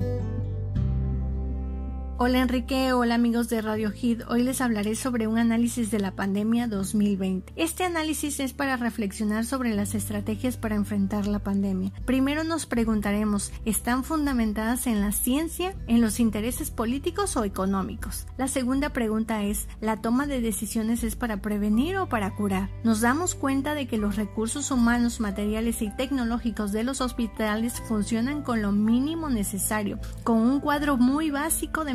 thank you Hola Enrique, hola amigos de Radio Hit. Hoy les hablaré sobre un análisis de la pandemia 2020. Este análisis es para reflexionar sobre las estrategias para enfrentar la pandemia. Primero nos preguntaremos, ¿están fundamentadas en la ciencia, en los intereses políticos o económicos? La segunda pregunta es, ¿la toma de decisiones es para prevenir o para curar? Nos damos cuenta de que los recursos humanos, materiales y tecnológicos de los hospitales funcionan con lo mínimo necesario, con un cuadro muy básico de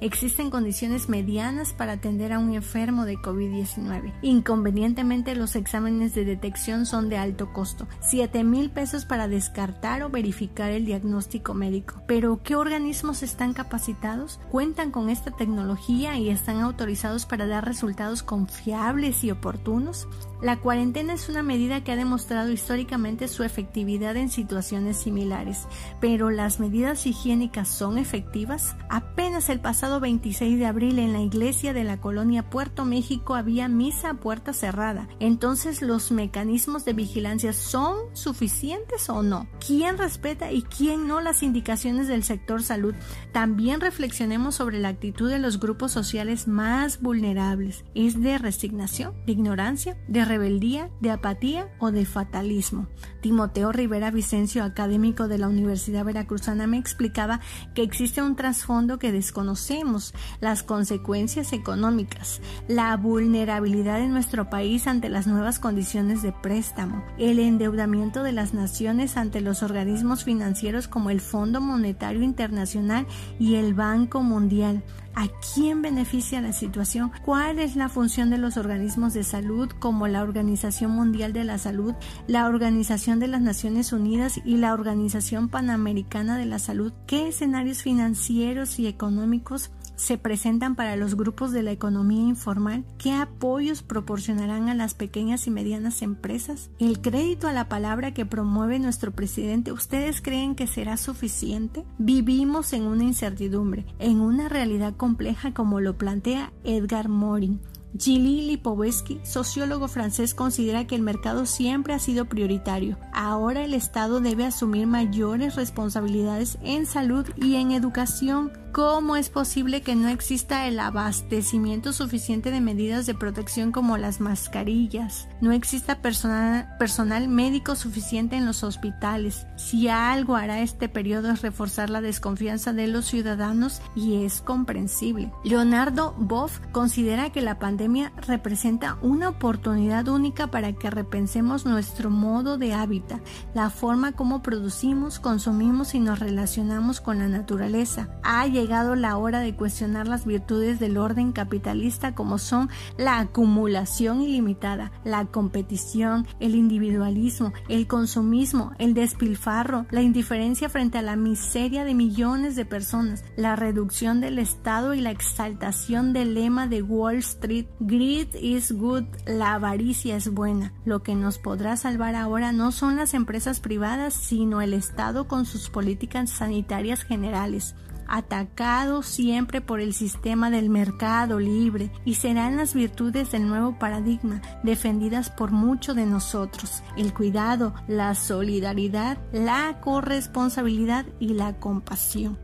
Existen condiciones medianas para atender a un enfermo de COVID-19. Inconvenientemente, los exámenes de detección son de alto costo, 7 mil pesos para descartar o verificar el diagnóstico médico. Pero, ¿qué organismos están capacitados? ¿Cuentan con esta tecnología y están autorizados para dar resultados confiables y oportunos? La cuarentena es una medida que ha demostrado históricamente su efectividad en situaciones similares, pero ¿las medidas higiénicas son efectivas? Apenas el pasado 26 de abril en la iglesia de la colonia Puerto México había misa a puerta cerrada. Entonces, ¿los mecanismos de vigilancia son suficientes o no? ¿Quién respeta y quién no las indicaciones del sector salud? También reflexionemos sobre la actitud de los grupos sociales más vulnerables. ¿Es de resignación, de ignorancia, de rebeldía, de apatía o de fatalismo. Timoteo Rivera Vicencio, académico de la Universidad Veracruzana, me explicaba que existe un trasfondo que desconocemos, las consecuencias económicas, la vulnerabilidad de nuestro país ante las nuevas condiciones de préstamo, el endeudamiento de las naciones ante los organismos financieros como el Fondo Monetario Internacional y el Banco Mundial, ¿A quién beneficia la situación? ¿Cuál es la función de los organismos de salud como la Organización Mundial de la Salud, la Organización de las Naciones Unidas y la Organización Panamericana de la Salud? ¿Qué escenarios financieros y económicos se presentan para los grupos de la economía informal? ¿Qué apoyos proporcionarán a las pequeñas y medianas empresas? ¿El crédito a la palabra que promueve nuestro presidente, ustedes creen que será suficiente? Vivimos en una incertidumbre, en una realidad compleja como lo plantea Edgar Morin. Gilly Lipovetsky, sociólogo francés, considera que el mercado siempre ha sido prioritario. Ahora el Estado debe asumir mayores responsabilidades en salud y en educación ¿Cómo es posible que no exista el abastecimiento suficiente de medidas de protección como las mascarillas? No exista personal, médico suficiente en los hospitales. Si algo hará este periodo es reforzar la desconfianza de los ciudadanos y es comprensible. Leonardo Boff considera que la pandemia representa una oportunidad única para que repensemos nuestro modo de hábitat, la forma como producimos, consumimos y nos relacionamos con la naturaleza. Hay llegado la hora de cuestionar las virtudes del orden capitalista como son la acumulación ilimitada, la competición, el individualismo, el consumismo, el despilfarro, la indiferencia frente a la miseria de millones de personas, la reducción del Estado y la exaltación del lema de Wall Street, Greed is good, la avaricia es buena. Lo que nos podrá salvar ahora no son las empresas privadas, sino el Estado con sus políticas sanitarias generales atacado siempre por el sistema del mercado libre y serán las virtudes del nuevo paradigma defendidas por muchos de nosotros, el cuidado, la solidaridad, la corresponsabilidad y la compasión.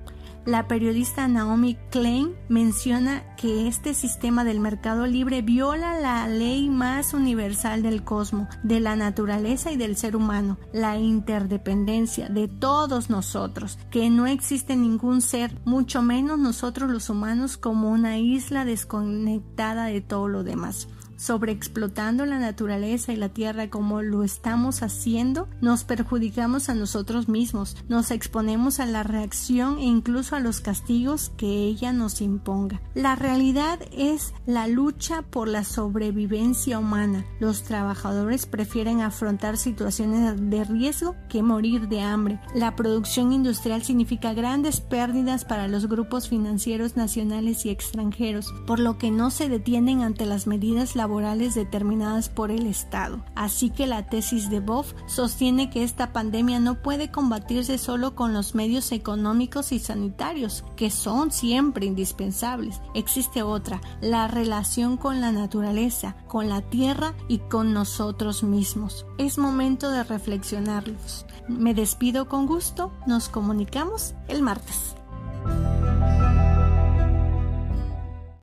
La periodista Naomi Klein menciona que este sistema del mercado libre viola la ley más universal del cosmos, de la naturaleza y del ser humano, la interdependencia de todos nosotros, que no existe ningún ser, mucho menos nosotros los humanos, como una isla desconectada de todo lo demás sobreexplotando la naturaleza y la tierra como lo estamos haciendo, nos perjudicamos a nosotros mismos, nos exponemos a la reacción e incluso a los castigos que ella nos imponga. La realidad es la lucha por la sobrevivencia humana. Los trabajadores prefieren afrontar situaciones de riesgo que morir de hambre. La producción industrial significa grandes pérdidas para los grupos financieros nacionales y extranjeros, por lo que no se detienen ante las medidas laborales determinadas por el Estado. Así que la tesis de Boff sostiene que esta pandemia no puede combatirse solo con los medios económicos y sanitarios, que son siempre indispensables. Existe otra, la relación con la naturaleza, con la tierra y con nosotros mismos. Es momento de reflexionarlos. Me despido con gusto, nos comunicamos el martes.